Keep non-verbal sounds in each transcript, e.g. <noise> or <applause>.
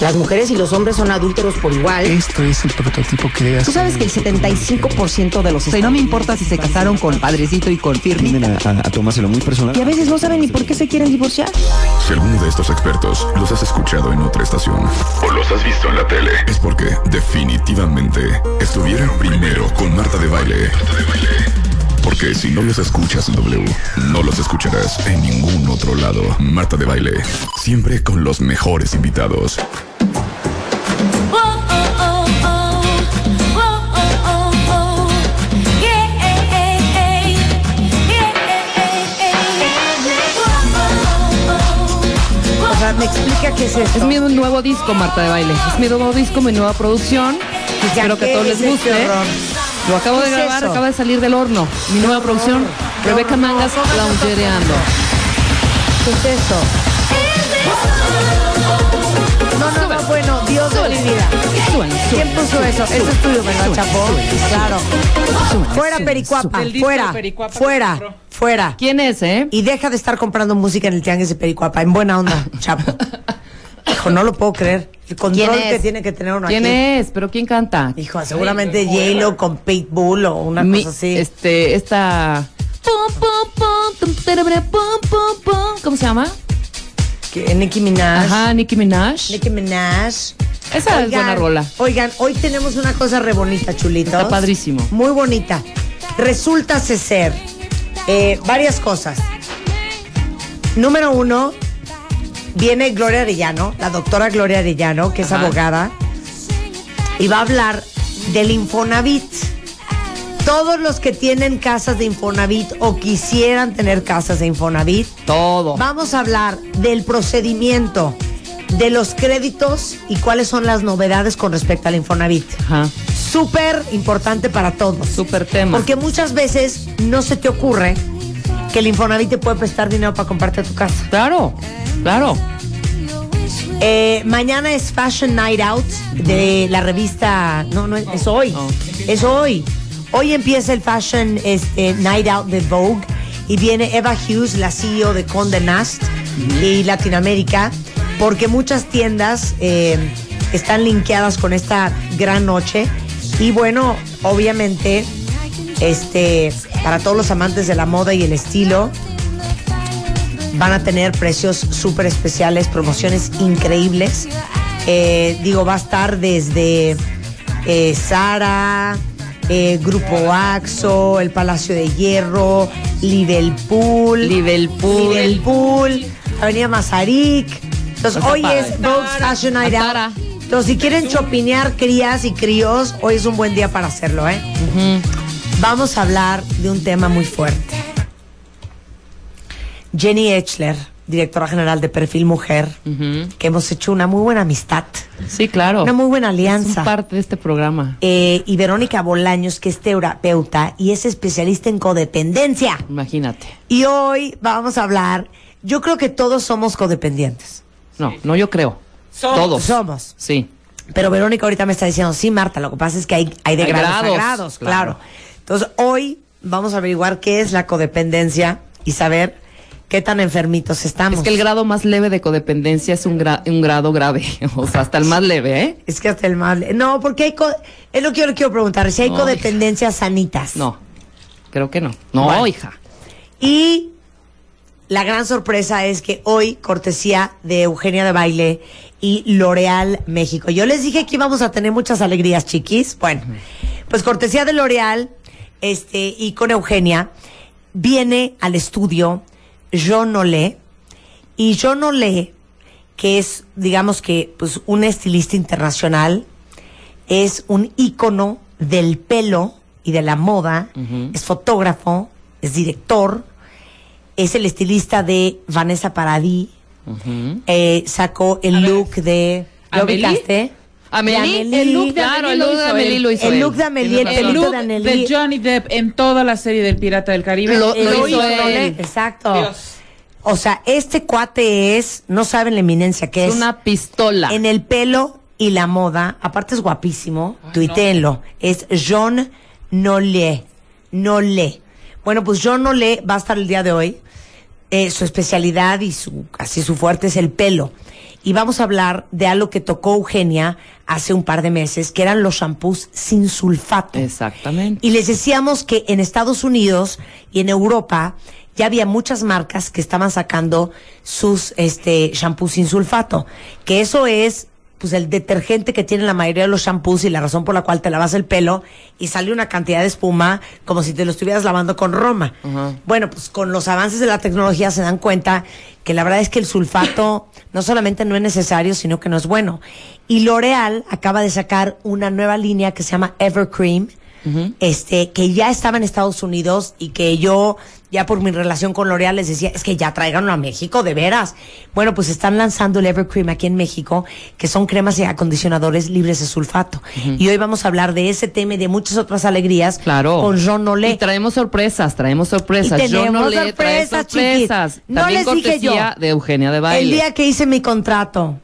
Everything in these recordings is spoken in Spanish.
Las mujeres y los hombres son adúlteros por igual. Esto es el prototipo que debe Tú sabes que el 75% de los O sea, no me importa si se casaron con Padrecito y con Firmi. Tienden a, a- a tomárselo muy personal. y a veces no saben ni por qué se quieren divorciar. Si alguno de estos expertos los has escuchado en otra estación o los has visto en la tele, es porque definitivamente estuvieron primero con Marta de Baile. Porque si no los escuchas en W, no los escucharás en ningún otro lado. Marta de Baile, siempre con los mejores invitados. O sea, me explica qué es esto. Es mi nuevo disco, Marta de Baile. Es mi nuevo disco, mi nueva producción. Ya, Espero que a ¿qué todos les es este guste. Lo acabo ¿Qué de es grabar, eso? acaba de salir del horno. Mi nueva producción, Rebeca. Mangas, Loungereando. ¿Qué es eso? No, no, no, bueno, Dios de mi vida. ¿Quién puso eso? Eso es tuyo, ¿verdad, Chapo? Claro. Fuera Pericuapa, fuera, fuera, fuera. ¿Quién es, eh? Y deja de estar comprando música en el tianguis de Pericuapa. En buena onda, Chapo. Hijo, no lo puedo creer. El control que tiene que tener uno ¿Quién aquí. es? ¿Pero quién canta? Hijo, seguramente J-Lo con Pitbull o una Mi- cosa así. Este, esta. ¿Cómo se llama? Que- Nicki Minaj. Ajá, Nicki Minaj. Nicki Minaj. Esa es buena rola. Oigan, hoy tenemos una cosa re bonita, chulitos. Está padrísimo. Muy bonita. Resulta ser eh, varias cosas. Número uno, viene Gloria Arellano, la doctora Gloria Arellano, que es abogada, y va a hablar del Infonavit. Todos los que tienen casas de Infonavit o quisieran tener casas de Infonavit, Todo. Vamos a hablar del procedimiento de los créditos y cuáles son las novedades con respecto al Infonavit. Ajá. Súper importante para todos. Súper tema. Porque muchas veces no se te ocurre que el Infonavit te puede prestar dinero para comprarte tu casa. Claro, claro. Eh, mañana es Fashion Night Out de la revista. No, no, es hoy. Oh. Es hoy. Hoy empieza el Fashion este, Night Out de Vogue y viene Eva Hughes, la CEO de Condé Nast y Latinoamérica, porque muchas tiendas eh, están linkeadas con esta gran noche. Y bueno, obviamente, este, para todos los amantes de la moda y el estilo, van a tener precios súper especiales, promociones increíbles. Eh, digo, va a estar desde eh, Sara, eh, Grupo Axo, el Palacio de Hierro, Liverpool, Liverpool. Liverpool, Avenida Mazarik. Entonces, hoy es Vogue Fashion Night Out. Entonces, si quieren chopinear crías y críos, hoy es un buen día para hacerlo, ¿eh? Vamos a hablar de un tema muy fuerte. Jenny Echler, directora general de Perfil Mujer, que hemos hecho una muy buena amistad, Sí, claro. una muy buena Es alianza. parte de este programa. Eh, y Verónica Bolaños, que es terapeuta y es especialista en codependencia. Imagínate. Y hoy vamos a hablar, yo creo que todos somos codependientes. No, no yo creo. Somos. Todos. Somos. Sí. Pero Verónica ahorita me está diciendo, sí, Marta, lo que pasa es que hay, hay de Hay grados, a grados, grados, claro. claro. Entonces, hoy vamos a averiguar qué es la codependencia y saber qué tan enfermitos estamos. Es que el grado más leve de codependencia es un, gra- un grado grave. <laughs> O sea, hasta el más leve, ¿eh? Es que hasta el mal. No, porque hay. co- Es lo que yo le quiero preguntar. Si hay No, codependencias sanitas. No. Creo que no. No, Bueno. hija. Y la gran sorpresa es que hoy, cortesía de Eugenia de Baile y L'Oreal México. Yo les dije que íbamos a tener muchas alegrías, chiquis. Bueno, pues cortesía de L'Oreal este, y con Eugenia, viene al estudio Jean Olé. Y Jean Olé, que es, digamos que, pues un estilista internacional, es un ícono del pelo y de la moda, es fotógrafo, es director, es el estilista de Vanessa Paradis, eh, sacó el look de... ¿Lo ubicaste? Amelie, el look claro, lo hizo de Amelie lo hizo El look de Amelie, el El look de de Anneli. Johnny Depp en toda la serie del Pirata del Caribe. Lo- lo hizo él. Exacto. Dios. O sea, este cuate es, no saben la eminencia que es. Es una pistola. En el pelo y la moda, aparte es guapísimo, tuiteenlo, es Jean Nolé. Nolé. Bueno, pues Jean Nolé va a estar el día de hoy. Eh, su especialidad y su, así su fuerte es el pelo. Y vamos a hablar de algo que tocó Eugenia hace un par de meses, que eran los shampoos sin sulfato. Exactamente. Y les decíamos que en Estados Unidos y en Europa ya había muchas marcas que estaban sacando sus este shampoos sin sulfato, que eso es pues el detergente que tienen la mayoría de los shampoos y la razón por la cual te lavas el pelo y sale una cantidad de espuma como si te lo estuvieras lavando con Roma. Bueno, pues con los avances de la tecnología se dan cuenta que la verdad es que el sulfato <coughs> no solamente no es necesario, sino que no es bueno. Y L'Oreal acaba de sacar una nueva línea que se llama Evercream, este, que ya estaba en Estados Unidos y que yo, ya por mi relación con L'Oreal, les decía, es que ya tráiganlo a México, de veras. Bueno, pues están lanzando el Evercream aquí en México, que son cremas y acondicionadores libres de sulfato. Y hoy vamos a hablar de ese tema y de muchas otras alegrías Claro. con Y Nolé. traemos sorpresas, traemos sorpresas. Y tenemos trae sorpresas, chiquis. No También les dije yo. de Eugenia de Baile. El día que hice mi contrato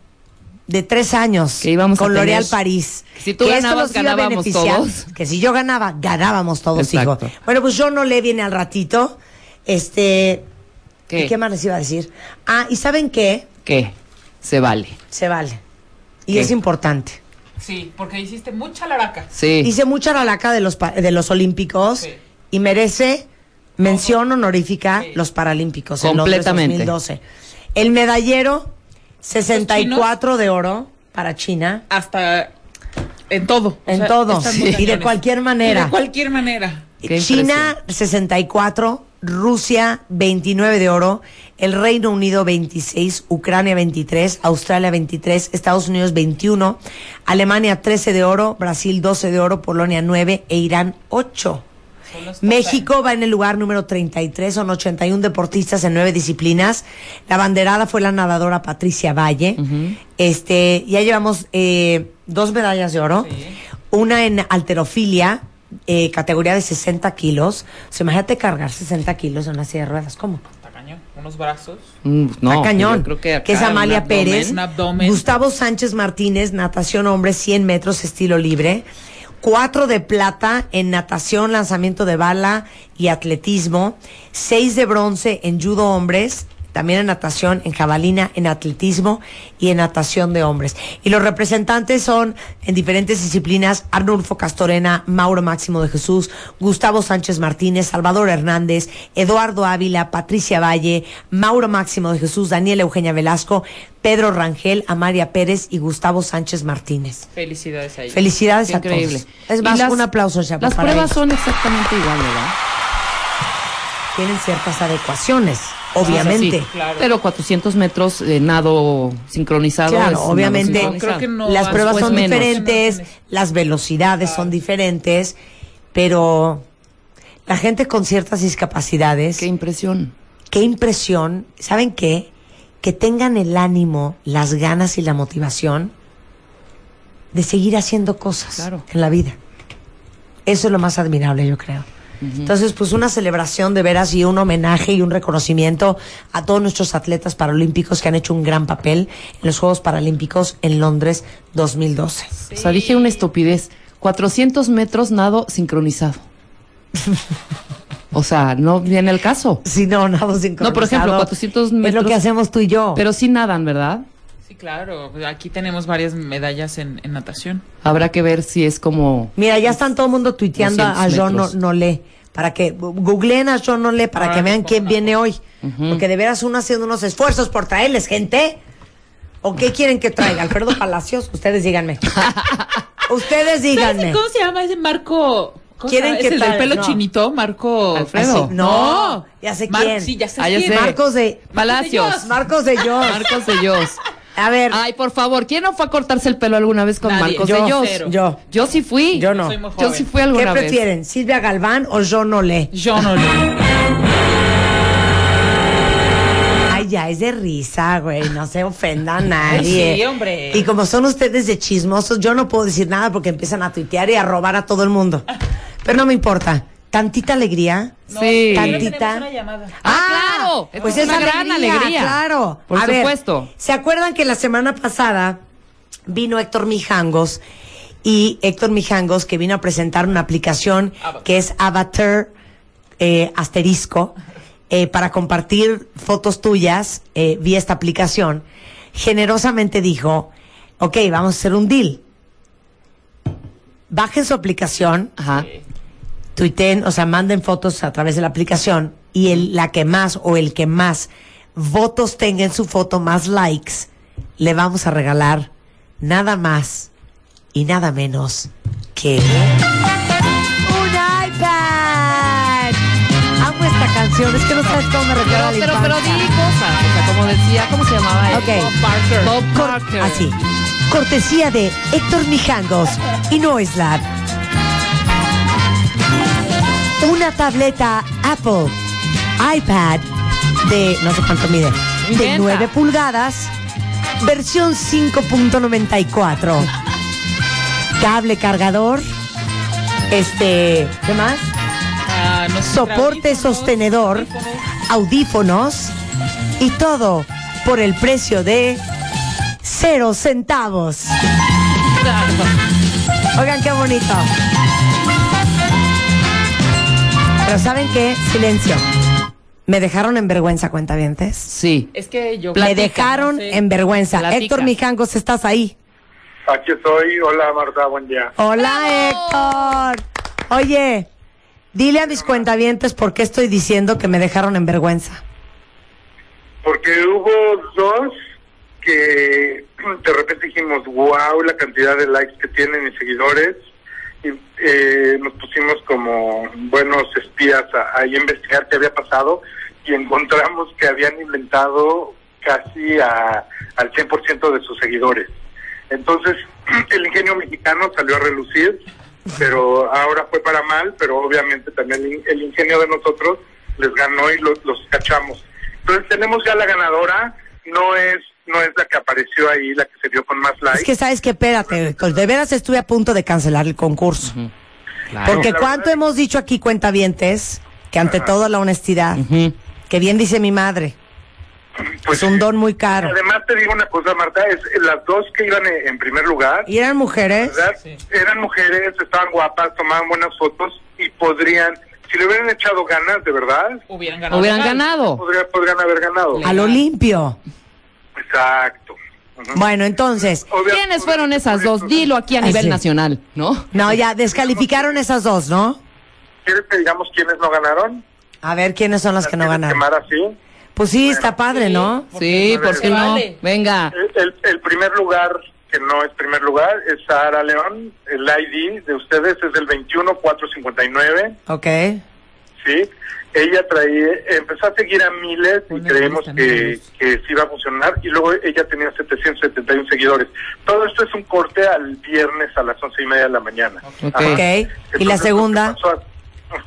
de tres años Que íbamos con L'Oréal tener- París. Si tú que esto ganabas, nos iba a ganábamos beneficiar, todos. Que si yo ganaba, ganábamos todos, hijo. Exacto. Bueno, pues yo no le viene al ratito. Este. ¿Qué? ¿y ¿Qué más les iba a decir? Ah, ¿y saben qué? ¿Qué? Se vale. Se vale. Y ¿Qué? es importante. Sí, porque hiciste mucha laraca. Sí. Hice mucha la laca de los, de los Olímpicos Sí. y merece mención honorífica los Paralímpicos en Londres Completamente. 2012. El medallero, 64 de oro para China. Hasta en todo. o En sea, todo. Sí. Y de cualquier Y manera. de cualquier manera. Qué China 64, Rusia 29 de oro, el Reino Unido 26, Ucrania 23, Australia 23, Estados Unidos 21, Alemania 13 de oro, Brasil 12 de oro, Polonia 9 e Irán 8. México va en el lugar número 33, son 81 deportistas en nueve disciplinas. La banderada fue la nadadora Patricia Valle. Este, ya llevamos eh, dos medallas de oro, una en alterofilia, eh, categoría de 60 kilos. O sea, imagínate cargar 60 kilos en una silla de ruedas, ¿cómo? Está cañón. Unos brazos. Mm, no, Está cañón. yo creo que, acá es Amalia abdomen. Pérez. Gustavo Sánchez Martínez, natación hombre, 100 metros, estilo libre. Cuatro de plata en natación, lanzamiento de bala y atletismo. Seis de bronce en judo hombres. También en natación, en jabalina, en atletismo y en natación de hombres. Y los representantes son en diferentes disciplinas Arnulfo Castorena, Mauro Máximo de Jesús, Gustavo Sánchez Martínez, Salvador Hernández, Eduardo Ávila, Patricia Valle, Mauro Máximo de Jesús, Daniel Eugenia Velasco, Pedro Rangel, Amaria Pérez y Gustavo Sánchez Martínez. Felicidades a ellos. Felicidades Qué a increíble. todos. Es más, las- un aplauso, Chapo, Las para pruebas ellos. son exactamente igual, ¿verdad? Tienen ciertas adecuaciones, obviamente. Sí, claro. Pero 400 metros de nado sincronizado. Claro, obviamente. sincronizado. Creo que no las pruebas pues son menos. diferentes, las velocidades son diferentes, pero la gente con ciertas discapacidades, Qué impresión. qué impresión, ¿saben qué? Que tengan el ánimo, las ganas y la motivación de seguir haciendo cosas Claro. en la vida. Eso es lo más admirable, yo creo. Entonces, pues una celebración de veras y un homenaje y un reconocimiento a todos nuestros atletas paralímpicos que han hecho un gran papel en los Juegos Paralímpicos en Londres 2012. O sea, dije una estupidez. 400 metros nado sincronizado. o sea, no viene el caso. Si no, nada sincronizado. No, por ejemplo, 400 Es lo metros. que hacemos tú y yo. Pero sí nadan, ¿verdad? Sí, claro. Aquí tenemos varias medallas en, en natación. Habrá que ver si es como... Mira, ya están todo el mundo tuiteando a 200 John no. Nolé. Para que googleen a John para Ahora que les vean quién una viene hoy. Porque de veras uno haciendo unos esfuerzos por traerles gente. ¿O qué quieren que traiga? Alfredo Palacios, ustedes díganme. <laughs> ustedes díganme. ¿Cómo se llama ese Marco? ¿Cómo se ¿Quieren llama? que ¿Es el del pelo No. chinito? Marco. Alfredo. Así- no, ya sé Mar- quién. Sí, ya sé Ah, ya quién. sé. Marcos de Palacios. Marcos de Dios. Marcos de Dios. A ver, Ay, por favor, ¿quién no fue a cortarse el pelo alguna vez con Nadie. Marcos Yo, de Dios? cero. yo. Yo sí fui. Yo no. Yo sí fui ¿qué alguna vez. prefieren? ¿Silvia Galván o John Nolé? Yo no lo. Ay, ya es de risa, güey. No se ofenda a nadie. sí, hombre. Y como son ustedes de chismosos, yo no puedo decir nada porque empiezan a tuitear y a robar a todo el mundo. <laughs> Pero no me importa. Tantita alegría. Sí. Tantita. Una llamada. Ah, claro. Pues es es una gran alegría. Claro. Por A ver, supuesto. ¿Se acuerdan que la semana pasada vino Héctor Mijangos? Y Héctor Mijangos que vino a presentar una aplicación que es Avatar eh, asterisco eh, para compartir fotos tuyas eh, vía esta aplicación. generosamente dijo, ok, vamos a hacer un deal. Bajen su aplicación, Ajá. tuiteen, o sea, manden fotos a través de la aplicación y el, la que más o el que más votos tenga en su foto, más likes, le vamos a regalar nada más y nada menos que un iPad. Amo esta canción, es que no sabes cómo me refiero a Pero, la pero, pero di cosas. O sea, como decía, ¿cómo se llamaba él? Ok. Bob Parker. Bob Cor- Parker. Así. Cortesía de Héctor Mijangos y Noislab. Una tableta Apple iPad de no sé cuánto mide, de Inventa. 9 pulgadas, versión 5.94. Cable cargador, este, ¿qué más? Ah, no sé, Soporte audífonos, sostenedor, audífonos. audífonos y todo por el precio de cero centavos. Oigan qué bonito. Pero ¿saben qué? Silencio. Me dejaron en vergüenza, cuentavientes. Sí. Es que yo. Me Platica, dejaron no sé. en vergüenza. Platica. Héctor Mijangos, ¿estás ahí? Aquí estoy. Hola Marta, buen día. Hola, Héctor. Oye, dile a mis cuentavientes por qué estoy diciendo que me dejaron en vergüenza. Porque hubo dos que <clears throat> de repente dijimos, wow, la cantidad de likes que tienen y seguidores. Eh, nos pusimos como buenos espías a, a investigar qué había pasado y encontramos que habían inventado casi a, al 100% de sus seguidores. Entonces, <clears throat> el ingenio mexicano salió a relucir, pero ahora fue para mal, pero obviamente también el, el ingenio de nosotros les ganó y los, los cachamos. Entonces tenemos ya la ganadora, no es no es la que apareció ahí, la que se vio con más likes. Es que sabes que espérate, Héctor, de veras estuve a punto de cancelar el concurso. Claro. Porque La cuánto verdad- hemos dicho aquí, cuentavientes, que ante todo la honestidad, que bien dice mi madre, Pues es un sí. don muy caro. Además te digo una cosa, Marta, es las dos que iban en primer lugar, Y eran mujeres. Eran mujeres, estaban guapas, tomaban buenas fotos y podrían, si le hubieran echado ganas, de verdad, Hubieran ganado. Hubieran ganado. podría- podrían haber ganado. A lo limpio. Exacto. Bueno, entonces, ¿Quiénes fueron esas dos? Dilo aquí a Así. nivel nacional, ¿no? no, ya descalificaron esas dos, ¿no? ¿Quieres que digamos quiénes no ganaron? A ver, ¿quiénes son las que no ¿Quieres ganaron? quemar así? Pues sí, está padre, ¿no? Sí, ¿por qué no? Vale. Venga. El, el- el primer lugar, que no es primer lugar, es Sahara León. El ID de ustedes es del 21459, Ok. ¿sí? Ella traía, empezó a seguir a miles y creemos lista, que, que sí iba a funcionar. Y luego ella tenía 771 seguidores. Todo esto es un corte al viernes a las once y media de la mañana. Ok. Ajá. Ok. ¿Y la segunda?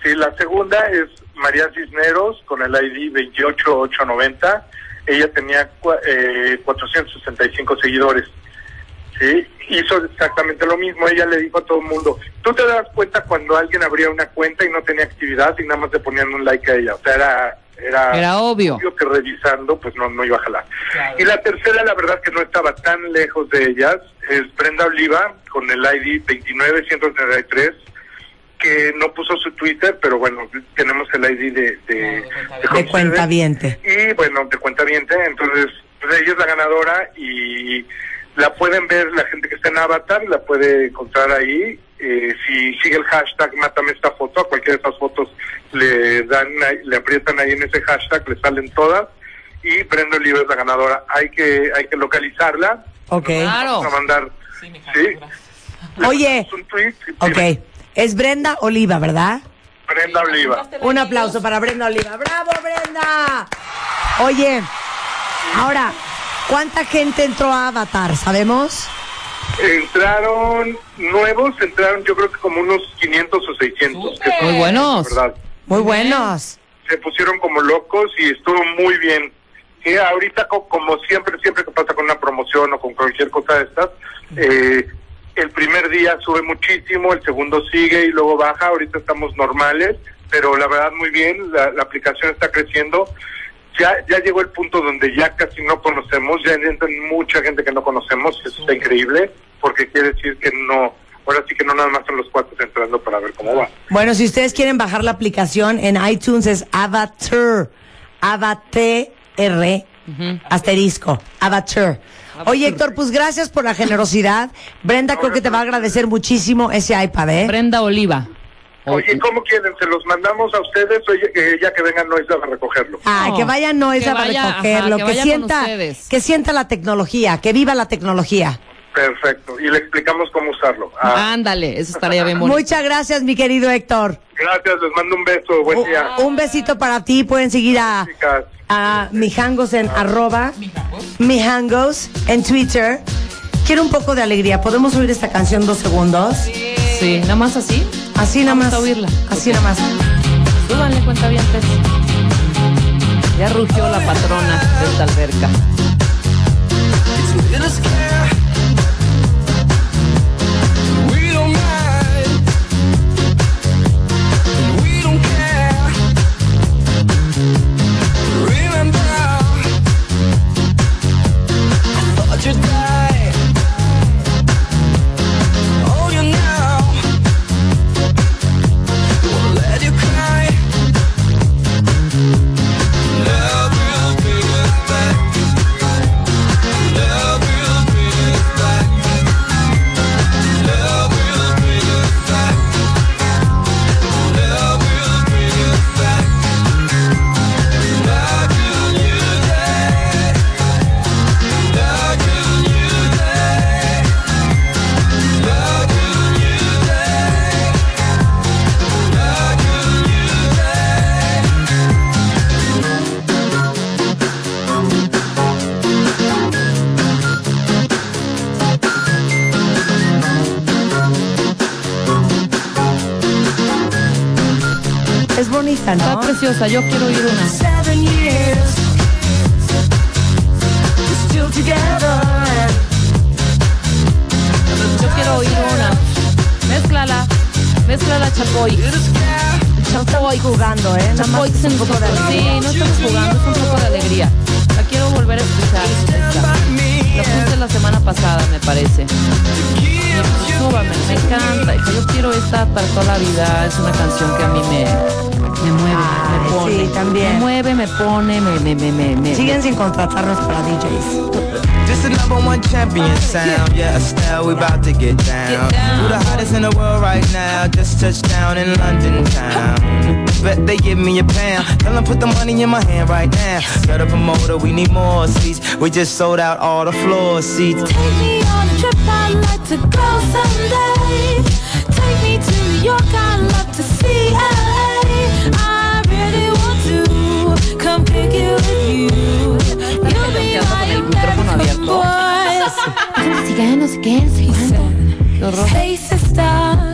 Sí, la segunda es María Cisneros con el ID 28890. Ella tenía eh, 465 seguidores. Sí, hizo exactamente lo mismo. Ella le dijo a todo el mundo, tú te das cuenta cuando alguien abría una cuenta y no tenía actividad y nada más le ponían un like a ella. O sea, era... Era, Era obvio. que revisando pues no, no iba a jalar. Claro. Y la tercera, la verdad que no estaba tan lejos de ellas, es Brenda Oliva con el ID 29133 que no puso su Twitter, pero bueno, tenemos el ID de, de, de De ustedes. cuentaviente. Y bueno, de cuenta entonces pues ella es la ganadora y la pueden ver la gente que está en Avatar, la puede encontrar ahí. Eh, si sigue el hashtag Mátame esta foto, a cualquiera de esas fotos le dan, le aprietan ahí en ese hashtag, le salen todas. Y Brenda Oliva es la ganadora. Hay que hay que localizarla. Ok. Claro. Vamos a mandar. Sí, mija, Sí. gracias. le Oye. un tweet. Ok. Es Brenda Oliva, ¿verdad? Brenda Oliva. Un aplauso para Brenda Oliva. ¡Bravo, Brenda! Oye, ahora, ¿cuánta gente entró a Avatar? ¿Sabemos? Entraron nuevos, entraron yo creo que como unos 500 o 600. que Muy buenos. ¿verdad? Muy buenos. se pusieron como locos y estuvo muy bien. Sí, ahorita co- como siempre, siempre que pasa con una promoción o con cualquier cosa de estas, eh, el primer día sube muchísimo, el segundo sigue y luego baja, ahorita estamos normales, pero la verdad muy bien, la, la aplicación está creciendo. Ya, ya llegó el punto donde ya casi no conocemos, ya entran mucha gente que no conocemos, eso está increíble, porque quiere decir que no, ahora sí que no nada más son los cuatro entrando para ver cómo va. Bueno, si ustedes quieren bajar la aplicación en iTunes es Avatar. Avatar. Asterisco. Avatar. Oye, Héctor, pues gracias por la generosidad. Brenda creo que te va a agradecer muchísimo ese iPad, ¿eh? Brenda Oliva. Oye, ¿cómo quieren? ¿Se los mandamos a ustedes o ya que, ya que vengan Noisa a recogerlo? Ay, No, que vaya Noisa a recogerlo, ajá, que que, sienta, ustedes. que sienta la tecnología, que viva la tecnología. Perfecto. Y le explicamos cómo usarlo. Ah, Ándale, eso estaría bien bonito. Muchas gracias, mi querido Héctor. gracias, les mando un beso. Buen día. Un besito para ti. Pueden seguir a, a Mijangos en arroba Mijangos en Twitter. Quiero un poco de alegría. ¿Podemos oír esta canción dos segundos? Sí, nada más así. Así nada Vamos más. a oírla. Así nada más. Súbanle cuenta bien, Ya rugió la patrona de esta alberca. Bonita, Está ¿no? preciosa, yo quiero oír una. Yo quiero oír una. Mézclala. Mézclala, Chapoy. Chapoy. Jugando, ¿eh? Chapoy, es un poco de Sí, alegría. no estamos jugando, es un poco de alegría. La quiero volver a escuchar. La puse la semana pasada, me parece. Súbame, me encanta. Yo quiero esta para toda la vida. Es una canción que a mí me, me mueve, Ay, me ah, pone. sí, también. Me mueve, me pone, me, me, me, me, me- Siguen sin contratarnos para DJs. This the number one champion sound. Yeah, Estelle, we about to get down. Who the hottest in the world right now? Just touched down in London town. <laughs> Bet they give me a pound. Tell them put the money in my hand right now. Got a promoter, we need more seats. We just sold out all the floor seats. Take me on a trip, I'd like to go someday. Take me to New York, I'd love to see LA. Con el micrófono abierto. <laughs> no sé qué, cuánto.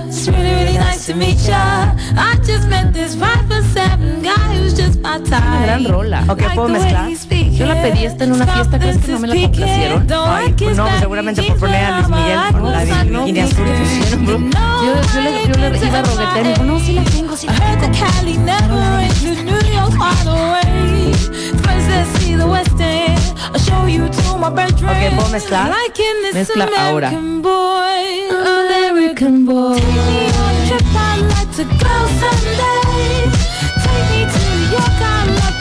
It's really, really nice to meet ya. I just met this five for seven guy who's just my type. Una gran rola. Ok, ¿puedo mezclar? Yo la pedí esta en una fiesta, ¿crees que no me la complacieron? Ay, pues no, seguramente por poner a Luis Miguel con la de Bikini Azul pusieron. Yo, yo le, yo le iba a roguetear y me dijo, no, sí la tengo, sí I la heard tengo. my bedroom. Ok, ¿puedo mezclar? Mezcla ahora. American boy, American boy. Take me on a trip, I'd like to go someday. Take me to New York, I'd love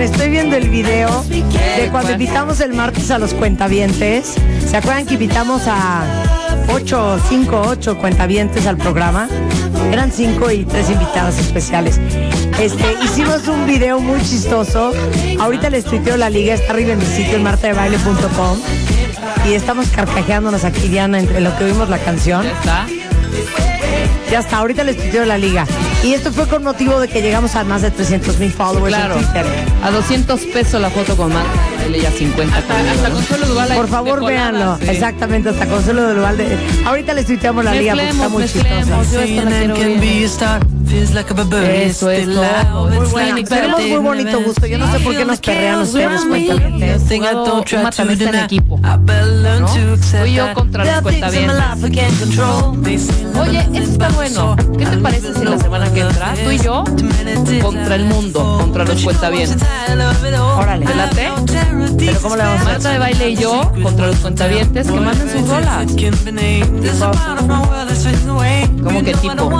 Oigan, estoy viendo el video de cuando invitamos el martes a los cuentavientes. ¿Se acuerdan que invitamos a 8, 5, 8 cuentavientes al programa? Eran 5 y 3 invitados especiales. Este, hicimos un video muy chistoso. Ahorita les tuiteo la liga, está arriba en mi sitio, en martadebaile.com. Y estamos carcajeándonos aquí, Diana, entre lo que oímos la canción. ¿Está? Ya está, ahorita les tuiteo la liga. Y esto fue con motivo de que llegamos a más de 300 mil followers Claro. en Twitter. A 200 pesos la foto con Marta de Baile y a 50 conmigo, Hasta ¿no? Consuelo Duval. Por favor, de véanlo. sí. Exactamente, hasta Consuelo del Ubalde. Ahorita les tuiteamos la liga porque está muy chistosa. Yo esta la quiero ver. Eso es todo. Muy buena. Tenemos muy bonito gusto. Yo no sé por qué nos perrean ustedes, cuentavientes. Jugado un matamesta en equipo. ¿no? Fui yo contra los cuentavientes. Oye, eso está bueno. ¿Qué te parece si la semana que entra tú y yo contra el mundo, contra los cuentavientes? Órale. ¿Te late? Pero ¿cómo le vamos a hacer? Marta de baile y yo contra los cuentavientes que manden sus rolas. ¿Cómo que tipo?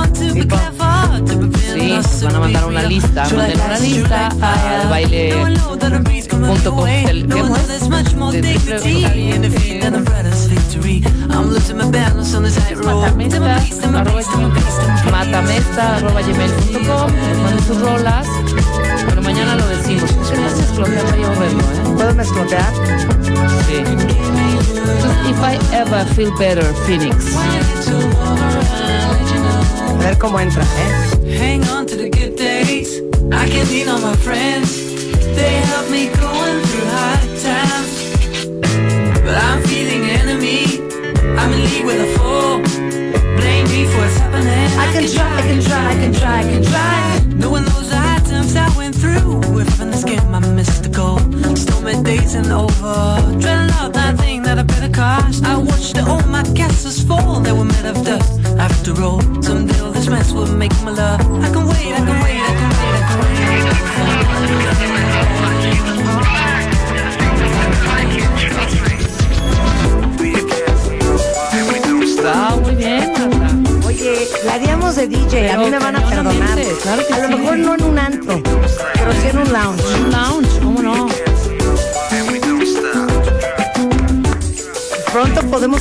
Sí, van a mandar una lista. Manden una lista a baile.com. ¿Qué De triple- Matamesta, arroba gmail- matamesta, arroba gmail.com. Manden sus rolas. Pero mañana lo decimos. ¿Qué me haces explotar ahí horrendo, eh? ¿Puedo mezclotear? Sí. If I ever feel better, Phoenix. Ver cómo entra, ¿eh? Hang on to the good days. I can lean on my friends. They help me going through hard times. But I'm feeling enemy. I'm in league with a fool. Blame me for what's happening. I can try, I can try, I can try, I can try. Knowing those items I went through. If having this game, I'm mystical. Stormy days and over. Dreading out that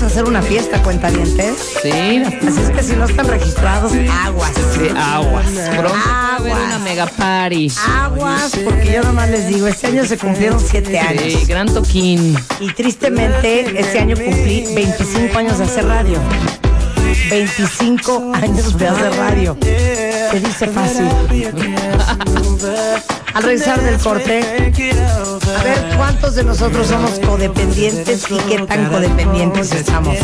hacer una fiesta, cuentavientes. Sí, Así es que si no están registrados, aguas. de aguas. Pronto va a haber Aguas. una mega party. Aguas, porque yo nomás les digo, este año se cumplieron siete años. Sí, gran toquín. Y tristemente, este año cumplí 25 años de hacer radio. 25 años de hacer radio. Se dice fácil. <laughs> Al regresar del corte, a ver cuántos de nosotros somos codependientes y qué tan codependientes estamos.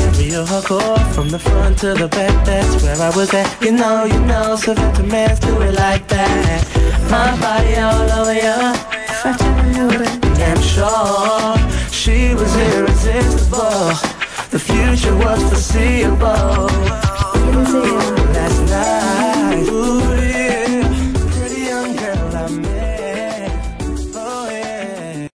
The future was foreseeable. Last night.